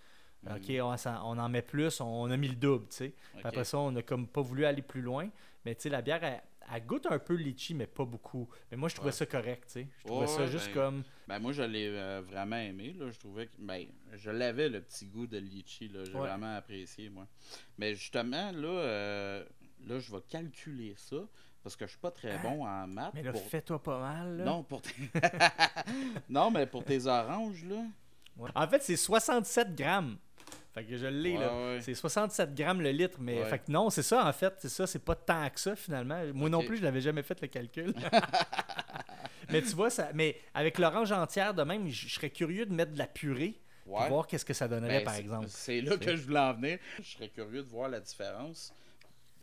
OK, on, on, en met plus, on a mis le double, tu sais. Après ça, on n'a comme pas voulu aller plus loin. Mais tu sais, la bière, elle, goûte un peu litchi, mais pas beaucoup. Mais moi, je trouvais ça correct, tu sais. Je trouvais ça juste ben, comme... Ben moi, je l'ai euh, vraiment aimé, là. Je trouvais que... Ben, je l'avais, le petit goût de litchi, là. J'ai vraiment apprécié, moi. Mais justement, là, euh, là, je vais calculer ça parce que je suis pas très hein? bon en maths. Mais là, fais-toi pas mal, là. Non, pour (laughs) non, mais pour tes oranges, là... En fait, c'est 67 grammes. Fait que je l'ai, là. C'est 67 grammes le litre, mais fait que non, c'est ça, en fait. C'est ça, c'est pas tant que ça, finalement. Moi non plus, je n'avais jamais fait le calcul. (laughs) (laughs) mais tu vois, ça, mais avec l'orange entière, de même, je serais curieux de mettre de la purée. Pour voir qu'est-ce que ça donnerait, ben, par exemple. C'est là que je voulais en venir. Je serais curieux de voir la différence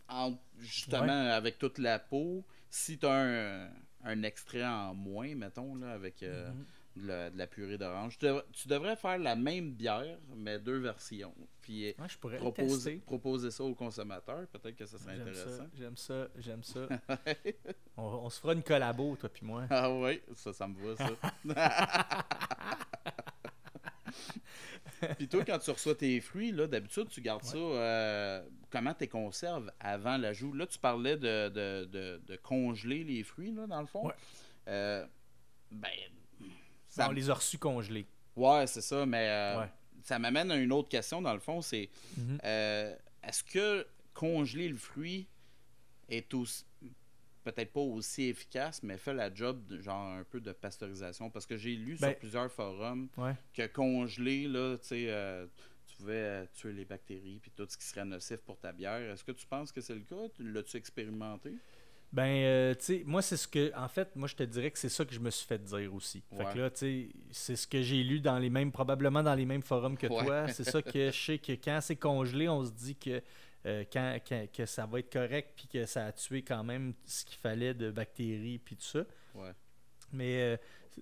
entre, justement, avec toute la peau. Si tu as un, un, extrait en moins, mettons, là, avec. Euh, mm-hmm de la, purée d'orange. Tu, devrais faire la même bière, mais deux versions. Puis je pourrais proposer, proposer ça aux consommateurs. Peut-être que ça serait intéressant. J'aime ça, j'aime ça. (laughs) on, se fera une collabo, toi puis moi. Ah oui, ça, ça me va, ça. (laughs) puis toi, quand tu reçois tes fruits, là, d'habitude, tu gardes ça. Euh, comment tu les conserves avant l'ajout? Là, tu parlais de, de, de, congeler les fruits, là, dans le fond. Euh, ben, on les a reçus congelés. Ouais, c'est ça, mais euh, ça m'amène à une autre question, dans le fond, c'est Mhm. euh, est-ce que congeler le fruit est aussi peut-être pas aussi efficace, mais fait la job de, genre un peu de pasteurisation? Parce que j'ai lu Ben- sur plusieurs forums Ouais. que congeler, là, tu sais, euh, tu pouvais euh, tuer les bactéries puis tout ce qui serait nocif pour ta bière. Est-ce que tu penses que c'est le cas? Tu- L'as-tu expérimenté? Ben, euh, tu sais, moi, c'est ce que. En fait, moi, je te dirais que c'est ça que je me suis fait dire aussi. Fait que là, tu sais, c'est ce que j'ai lu dans les mêmes. Probablement dans les mêmes forums que Ouais. toi. (laughs) C'est ça que je sais que quand c'est congelé, on se dit que. euh, quand, quand- que ça va être correct puis que ça a tué quand même ce qu'il fallait de bactéries puis tout ça. Ouais. Mais euh,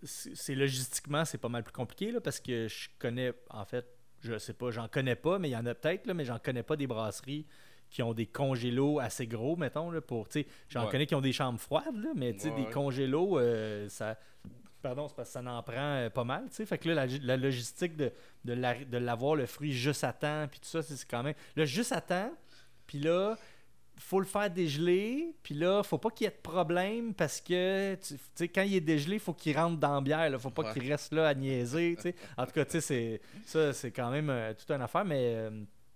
c'est logistiquement, c'est pas mal plus compliqué là, parce que je connais, en fait, je sais pas, j'en connais pas, mais il y en a peut-être, là, mais j'en connais pas des brasseries qui ont des congélos assez gros, mettons, là, pour, j'en Ouais. connais qui ont des chambres froides, là, mais Ouais, des congélos, euh, ça... Pardon, c'est parce que ça en prend euh, pas mal. Fait que là, la, la logistique de, de, la- de l'avoir le fruit juste à temps, puis tout ça, c'est quand même... Le juste à temps, puis là, faut le faire dégeler, puis là, faut pas qu'il y ait de problème parce que, tu sais, quand il est dégelé, faut qu'il rentre dans la bière, là. faut pas Ouais. qu'il reste là à niaiser, tu sais. En tout cas, tu sais, c'est, ça, c'est quand même euh, toute une affaire, mais, euh,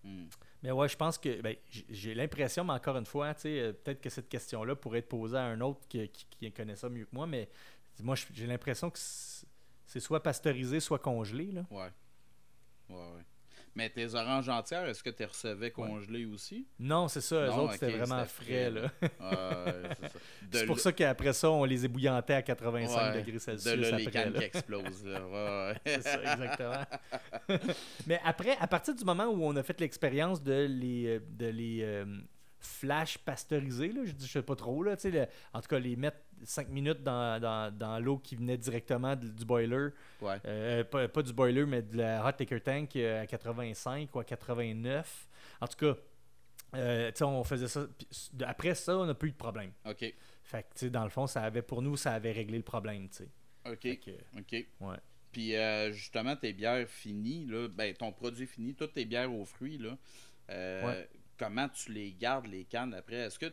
Hmm. Mais ouais, je pense que, ben, j'ai l'impression, mais encore une fois, euh, peut-être que cette question-là pourrait être posée à un autre qui, qui, qui connaît ça mieux que moi, mais moi, j'ai l'impression que c'est c'est soit pasteurisé, soit congelé, là. Ouais. Ouais, ouais. Mais tes oranges entières, est-ce que tu les recevais congelées aussi? Non, c'est ça, eux Non, autres, c'était vraiment frais, frais, là. Ouais, c'est. (laughs) De pour ça qu'après ça, on les ébouillantait à 85 ouais, degrés De Celsius là, les après, cannes là. qui explosent. Là. Ouais, ouais. (laughs) C'est ça, exactement. (laughs) Mais après, à partir du moment où on a fait l'expérience de les, euh, de les euh, flash pasteuriser, là, je dis, je sais pas trop, là, tu sais, le- en tout cas, les mettre 5 minutes dans, dans, dans l'eau qui venait directement du, du boiler, Ouais. euh, pas, pas du boiler, mais de la hot liquor tank euh, à 85 ou à 89. En tout cas, euh, on faisait ça. Après ça, on n'a plus eu de problème. OK. Fait que, dans le fond, ça avait, pour nous, ça avait réglé le problème, tu sais. OK. Que, OK. ouais. Puis euh, justement, tes bières finies, là, ben, ton produit fini, toutes tes bières aux fruits, là, euh, Ouais. Comment tu les gardes, les cannes après? Est-ce que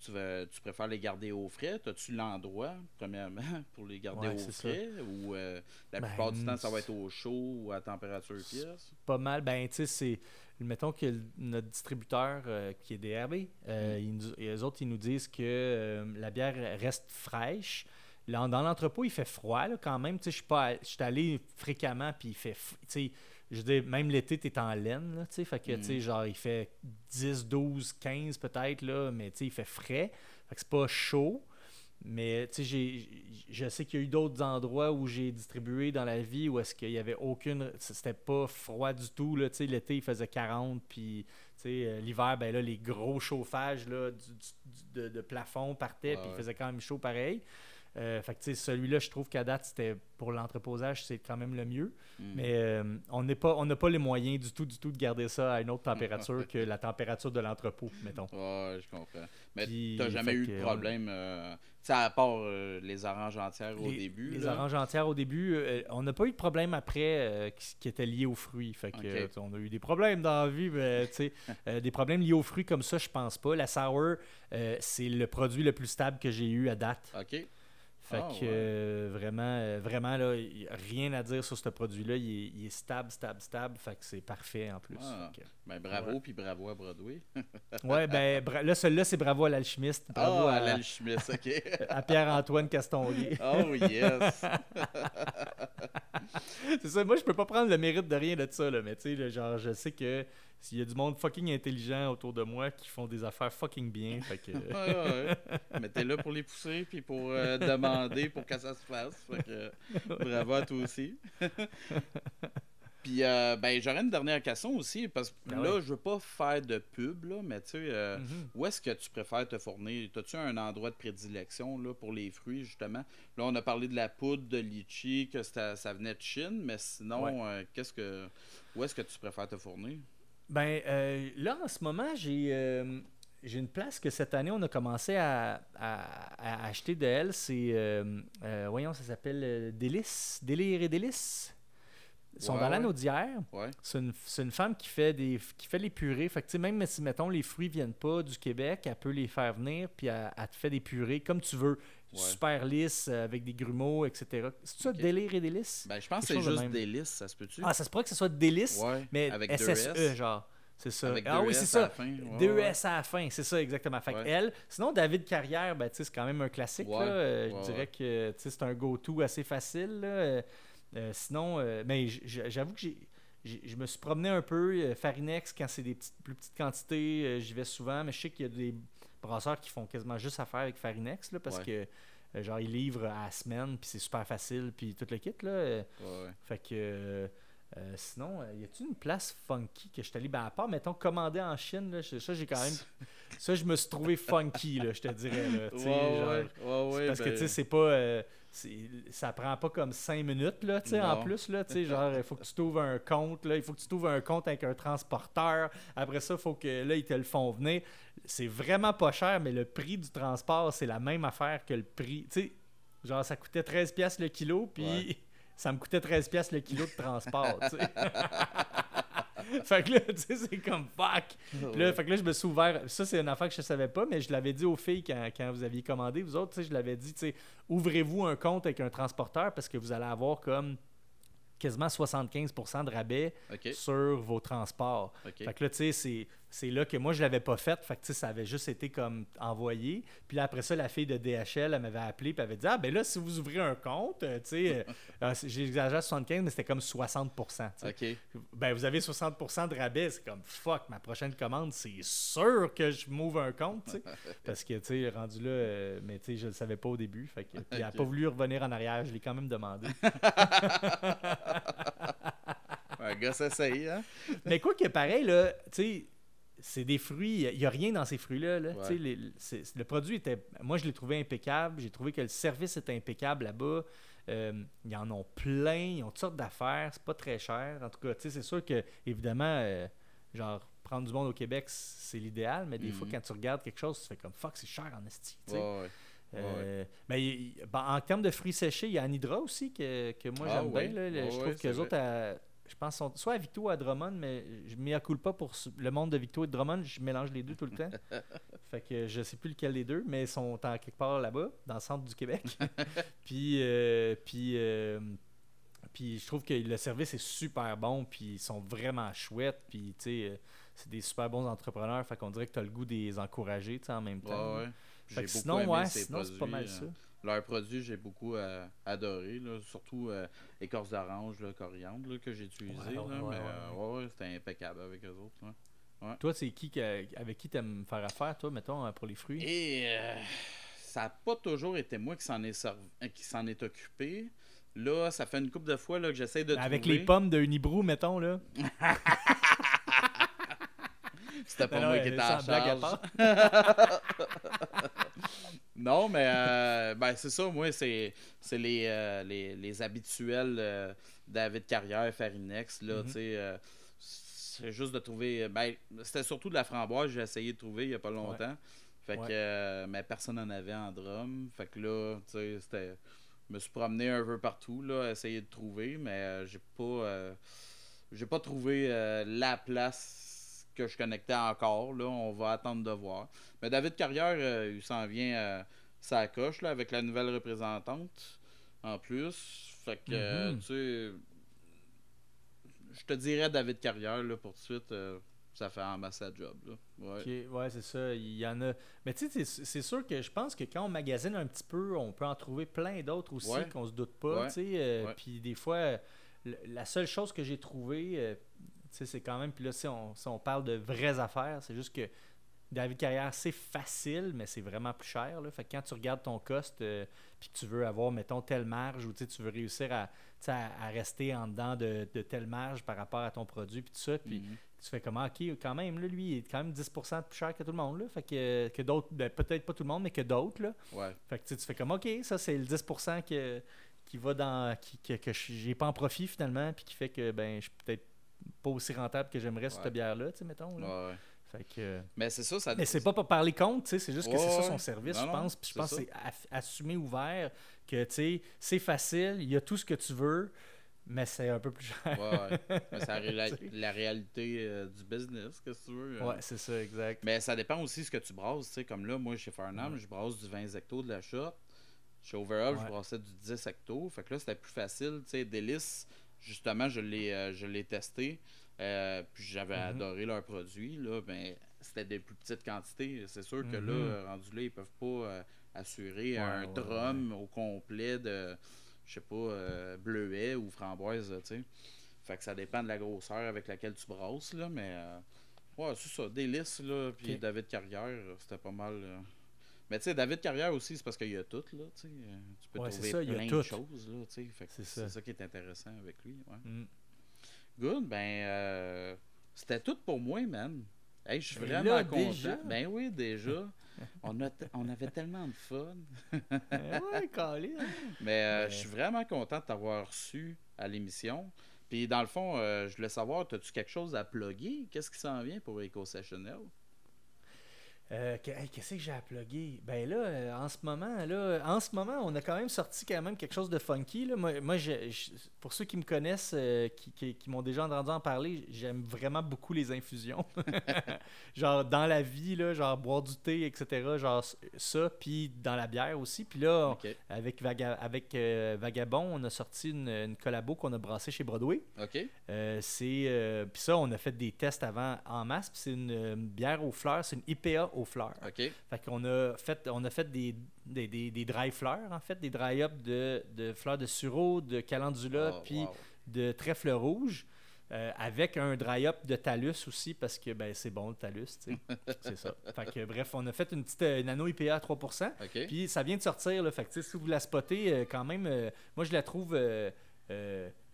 tu, veux- tu préfères les garder au frais? As-tu l'endroit, premièrement, (laughs) pour les garder Ouais, au ça. frais? Ou euh, la Ben, plupart du temps, ça va être au chaud ou à température pièce? pas mal. Ben, tu sais, c'est. Mettons que notre distributeur euh, qui est DRB, euh, ils eux autres, ils nous disent que euh, la bière reste fraîche. Là, dans l'entrepôt, il fait froid là, quand même. Je suis pas all- je suis allé fréquemment, puis il fait. f- je veux dire, même l'été, tu es en laine. Là, tu sais, fait que, tu sais, Mhm. genre, il fait 10, 12, 15 peut-être, là, mais tu sais, il fait frais. Fait que c'est pas chaud. Mais tu sais, je sais qu'il y a eu d'autres endroits où j'ai distribué dans la vie où est-ce qu'il y avait aucune. C'était pas froid du tout. Là, tu sais, l'été, il faisait 40. Puis tu sais, euh, l'hiver, ben là, les gros chauffages là, du, du- de, de plafond partaient. Ouais, puis il faisait quand même chaud pareil. Euh, fait que tu celui-là, je trouve qu'à date, c'était pour l'entreposage, c'est quand même le mieux. Hmm. Mais euh, on n'est pas, on n'a pas les moyens du tout, du tout de garder ça à une autre température (laughs) que la température de l'entrepôt, mettons. Ouais, je comprends. Mais Puis, t'as jamais eu de problème, euh, tu à part les oranges entières au les, début. Les là? oranges entières au début, on n'a pas eu de problème après qui, qui était lié aux fruits. Fait que, on a eu des problèmes dans la vie, mais tu (laughs) des problèmes liés aux fruits comme ça, je pense pas. La sour, c'est le produit le plus stable que j'ai eu à date. OK. Fait Ah, que ouais. euh, vraiment, euh, vraiment là, rien à dire sur ce produit-là. Il est, il est stable, stable, stable. Fait que c'est parfait en plus. Ah. Que- Ben, bravo, puis bravo à Broadway. (laughs) ouais, ben là, celui-là, c'est bravo à l'alchimiste. Bravo Ah, à à, l'alchimiste, OK. (laughs) à Pierre-Antoine Castonguay. (laughs) oh, yes. c'est ça, moi je peux pas prendre le mérite de rien de ça, là, mais tu sais, genre, je sais que s'il y a du monde fucking intelligent autour de moi qui font des affaires fucking bien, fait que. (laughs) Ouais, ouais, ouais. Mais t'es là pour les pousser, puis pour euh, demander pour que ça se fasse. Fait que, (laughs) bravo à toi aussi. (laughs) Puis, euh, ben, j'aurais une dernière question aussi, parce que Ben là, ouais. je veux pas faire de pub, là, mais tu sais, euh, Mhm. où est-ce que tu préfères te fournir? As-tu un endroit de prédilection là, pour les fruits, justement? Là, on a parlé de la poudre de litchi, que ça venait de Chine, mais sinon, euh, qu'est-ce que où est-ce que tu préfères te fournir? Ben euh, là, en ce moment, j'ai. euh, j'ai une place que cette année, on a commencé à, à- à acheter de elle. C'est. euh, voyons, ça s'appelle Délice. Délire et Délice. Ils sont Ouais, dans d'hier. Ouais. C'est une, une femme qui fait des qui fait les purées. Fait que, tu sais, même si, mettons, les fruits viennent pas du Québec, elle peut les faire venir, puis elle, elle te fait des purées comme tu veux. Super lisse, avec des grumeaux, etc. C'est ça, délire et délice ben, Je pense que c'est juste délice, ça se peut-tu? Ah, ça se pourrait que ce soit délice, mais avec SSE, genre. C'est ça. ah oui, c'est ça. Deux S à la fin, c'est ça exactement. Fait elle. Sinon, David Carrière, ben, c'est quand même un classique. Là. Euh, je dirais que c'est un go-to assez facile. Là. Euh, euh, sinon, mais j'avoue que j'ai. Je me suis promené un peu. Farinex, quand c'est des petites, plus petites quantités, j'y vais souvent. Mais je sais qu'il y a des brasseurs qui font quasiment juste affaire avec Farinex là, parce que genre ils livrent à la semaine puis c'est super facile puis tout le kit là. Fait que euh, sinon, euh, y a-t-il une place funky que je suis allé? Ben, à part, mettons, commander en Chine, là, ça, j'ai quand même. (laughs) ça, je me suis trouvé funky, là, je te dirais. Là, ouais, ouais, parce que, tu sais, ben c'est pas. Euh, ça prend pas comme 5 minutes, là, en plus, là, genre, il faut que tu t'ouvres un compte, là, il faut que tu t'ouvres un compte avec un transporteur. Après ça, il faut que, là, ils te le font venir. C'est vraiment pas cher, mais le prix du transport, c'est la même affaire que le prix. Tu sais, genre, ça coûtait 13$ le kilo, puis (laughs) ça me coûtait 13 pièces le kilo de transport. (laughs) (laughs) fait que là, tu sais, c'est comme fuck. Puis là, fait que là, je me suis ouvert. Ça, c'est une affaire que je savais pas, mais je l'avais dit aux filles quand, quand vous aviez commandé, vous autres, tu sais, je l'avais dit, tu sais, ouvrez-vous un compte avec un transporteur parce que vous allez avoir comme quasiment 75% de rabais sur vos transports. Fait que là, tu sais, c'est là que moi, je l'avais pas fait. Fait que, ça avait juste été comme envoyé. Puis là, après ça, la fille de DHL, elle m'avait appelé puis avait dit Ah, ben là, si vous ouvrez un compte, euh, tu sais, euh, euh, j'ai exagéré 75, mais c'était comme 60%. Ben, vous avez 60% de rabais. C'est comme fuck, ma prochaine commande, c'est sûr que je m'ouvre un compte, (laughs) Parce que, tu sais, rendu là, mais tu sais, je le savais pas au début. Fait que, il a pas voulu revenir en arrière. Je l'ai quand même demandé. (laughs) un gars s'essaye, hein? Mais quoi que pareil, là, tu sais, c'est des fruits, il n'y a rien dans ces fruits-là. Là. le produit était. Moi, je l'ai trouvé impeccable. J'ai trouvé que le service était impeccable là-bas. Euh, ils en ont plein, ils ont toutes sortes d'affaires, c'est pas très cher. En tout cas, c'est sûr que, évidemment, euh, genre, prendre du monde au Québec, c'est l'idéal, mais des fois, mhm. quand tu regardes quelque chose, tu fais comme fuck, c'est cher en esti. Euh, mais ben, en termes de fruits séchés, il y a Anidra aussi que, que moi ah j'aime bien. je trouve que les autres, je pense, sont soit à Victo ou à Drummond, mais je m'y accoule pas pour le monde de Victo et de Drummond. Je mélange les deux tout le temps. (laughs) fait que je sais plus lequel des deux, mais ils sont en quelque part là-bas, dans le centre du Québec. (laughs) puis, euh, puis, euh, puis je trouve que le service est super bon, puis ils sont vraiment chouettes. Puis, tu sais, c'est des super bons entrepreneurs. Fait qu'on dirait que tu as le goût de les encourager, en même temps. Ouais, ouais. sinon, ouais, sinon c'est pas mal ça. Leurs produits, j'ai beaucoup euh, adoré, surtout euh, écorce d'orange, coriandre que j'ai utilisé. mais euh, c'était impeccable avec eux autres. Toi, c'est qui avec qui tu aimes faire affaire, toi, mettons, pour les fruits? Et ça n'a pas toujours été moi qui s'en est, qui s'en est occupé. Là, ça fait une couple de fois là, que j'essaie de Avec les pommes de Unibrou, mettons, là. (laughs) C'était pas moi qui étais en charge. (laughs) non, mais euh, ben, c'est ça, moi, c'est les, euh, les, les, habituels euh, David Carrière, Farinex, là, tu sais. c'est juste de trouver. Ben, c'était surtout de la framboise, j'ai essayé de trouver il n'y a pas longtemps. Fait que, mais personne n'en avait en drum. Fait que là, tu sais, c'était. Je me suis promené un peu partout, là, essayer de trouver, mais j'ai pas. j'ai pas trouvé la place que je connectais encore. Là, on va attendre de voir. Mais David Carrière, euh, il s'en vient à euh, sa coche là, avec la nouvelle représentante en plus. Fait que, euh, mm-hmm. tu sais, je te dirais David Carrière là, pour tout de suite. ça fait un masse job. Là. Ouais, ouais c'est ça. Il y en a. Mais tu sais, c'est sûr que je pense que quand on magasine un petit peu, on peut en trouver plein d'autres aussi qu'on se doute pas. Puis des fois, la seule chose que j'ai trouvée c'est quand même. Puis là, si on, on parle de vraies affaires, c'est juste que David Carrière, c'est facile, mais c'est vraiment plus cher. Là. Fait que quand tu regardes ton cost, euh, puis que tu veux avoir, mettons, telle marge, ou tu veux réussir à, à, rester en dedans de, telle marge par rapport à ton produit, puis tout ça, puis mhm. tu fais comment, ok, quand même, là, lui, il est quand même 10% plus cher que tout le monde. Là. Fait que, que d'autres, ben, peut-être pas tout le monde, mais que d'autres. Là. Fait que tu fais comme, ok, ça, c'est le 10% que, qui va dans. Qui, que, que j'ai pas en profit finalement, puis qui fait que, ben, je suis peut-être pas aussi rentable que j'aimerais cette bière-là, tu sais, mettons. Ouais, fait que... Mais c'est ça, ça. Mais c'est pas pour parler contre, tu sais, c'est juste que c'est ça son service, je pense. Puis je pense que c'est assumer ouvert que, tu sais, c'est facile, il y a tout ce que tu veux, mais c'est un peu plus cher. ouais, mais c'est (laughs) la, réalité euh, du business, qu'est-ce que tu veux. Euh. Ouais, c'est ça, exact. Mais ça dépend aussi de ce que tu brasses, tu sais, comme là, moi, chez Farnham, je brasse du 20 hecto de la shop. Chez Overall, je brassais du 10 hecto. Fait que là, c'était plus facile. Tu sais, Délice, justement, je l'ai, euh, je l'ai testé. Euh, puis j'avais mm-hmm. adoré leurs produits. Là, ben, c'était des plus petites quantités. C'est sûr que là, mm-hmm. rendu là, ils peuvent pas euh, assurer un drum au complet de, je sais pas, bleuet ou framboise. Tu sais. Fait que ça dépend de la grosseur avec laquelle tu brasses. Là, mais ouais, c'est ça. Délice, là. Puis David Carrière, c'était pas mal. Mais tu sais, David Carrière aussi, c'est parce qu'il y a tout, là, tu. Euh, peux trouver ça, plein de choses, là, tu sais. C'est ça. qui est intéressant avec lui, ouais. Mm. Good, ben, euh, c'était tout pour moi, man. Hey, je suis ben vraiment content. Ben oui, déjà. (laughs) on, a on avait tellement de fun. Ben ouais. (laughs) Mais euh, je suis vraiment content de t'avoir reçu à l'émission. Puis dans le fond, je voulais savoir, as-tu quelque chose à plugger? Qu'est-ce qui s'en vient pour EcoSessionnel? Euh, qu'est-ce que j'ai à plugger? Ben là, euh, en ce moment, là, en ce moment, on a quand même sorti quand même quelque chose de funky. Là. Moi, moi pour ceux qui me connaissent, euh, qui, m'ont déjà entendu en parler, j'aime vraiment beaucoup les infusions. (laughs) genre dans la vie, là, genre boire du thé, etc. Genre ça, puis dans la bière aussi. Puis là, avec, avec Vagabond, on a sorti une, une collabo qu'on a brassée chez Broadway. OK. c'est, puis ça, on a fait des tests avant en masse. Puis c'est une bière aux fleurs, c'est une IPA aux fleurs. Fait qu'on a fait, on a fait des, des, des, dry fleurs, en fait, des dry up de, de fleurs de sureau, de calendula, oh, puis de trèfle rouge. Euh, avec un dry up de talus aussi parce que ben, c'est bon le talus, (laughs) c'est ça. Fait que, bref, on a fait une petite nano IPA à 3%. Puis ça vient de sortir, là, fait que, si vous la spottez, euh, quand même, euh, moi je la trouve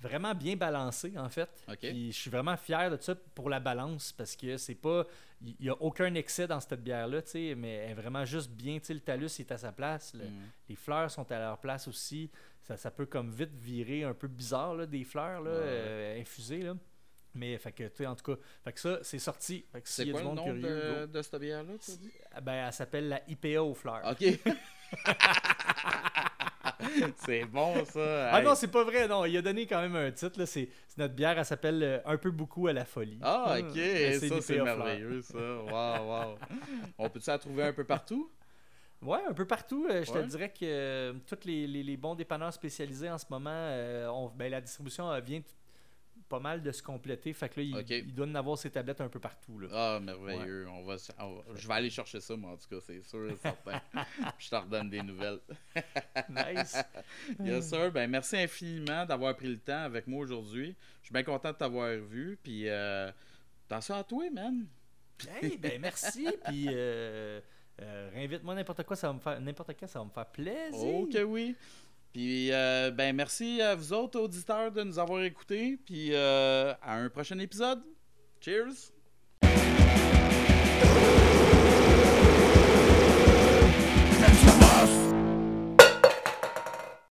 vraiment bien balancée en fait. Puis je suis vraiment fier de ça pour la balance parce que c'est pas il n'y a aucun excès dans cette bière-là, mais elle est vraiment juste bien. Le talus est à sa place. Mm. Les fleurs sont à leur place aussi. Ça, ça peut comme vite virer un peu bizarre, là, des fleurs là, euh, infusées. Là. Mais fait que, en tout cas, fait que ça, c'est sorti. C'est quoi le nom de, de, cette bière-là, tu dis? Ben, elle s'appelle la IPA aux fleurs. OK. (laughs) (laughs) c'est bon, ça. Ah non, c'est pas vrai, non. Il a donné quand même un titre. C'est notre bière, elle s'appelle euh, Un peu beaucoup à la folie. Ah, ok. ça, c'est merveilleux, ça. Waouh, waouh. On peut-tu la trouver un peu partout? Ouais, un peu partout. Euh, je te dirais que euh, tous les, les, bons dépanneurs spécialisés en ce moment, ben, la distribution vient pas mal de se compléter. Fait que là, il, doit en avoir ses tablettes un peu partout. Là. Ah, merveilleux. On va, je vais aller chercher ça, moi, en tout cas, c'est sûr, certain. (laughs) je te redonne des nouvelles. nice. (laughs) Yes, sir. Ben, merci infiniment d'avoir pris le temps avec moi aujourd'hui. Je suis bien content de t'avoir vu. Puis, euh, attention à toi, man. hey, ben, merci. (laughs) Puis, euh, euh, réinvite-moi n'importe quoi, ça va me faire n'importe quoi, ça va me faire plaisir. Ok, oui. Puis, euh, ben, merci à vous autres auditeurs de nous avoir écoutés. Puis, euh, à un prochain épisode. Cheers!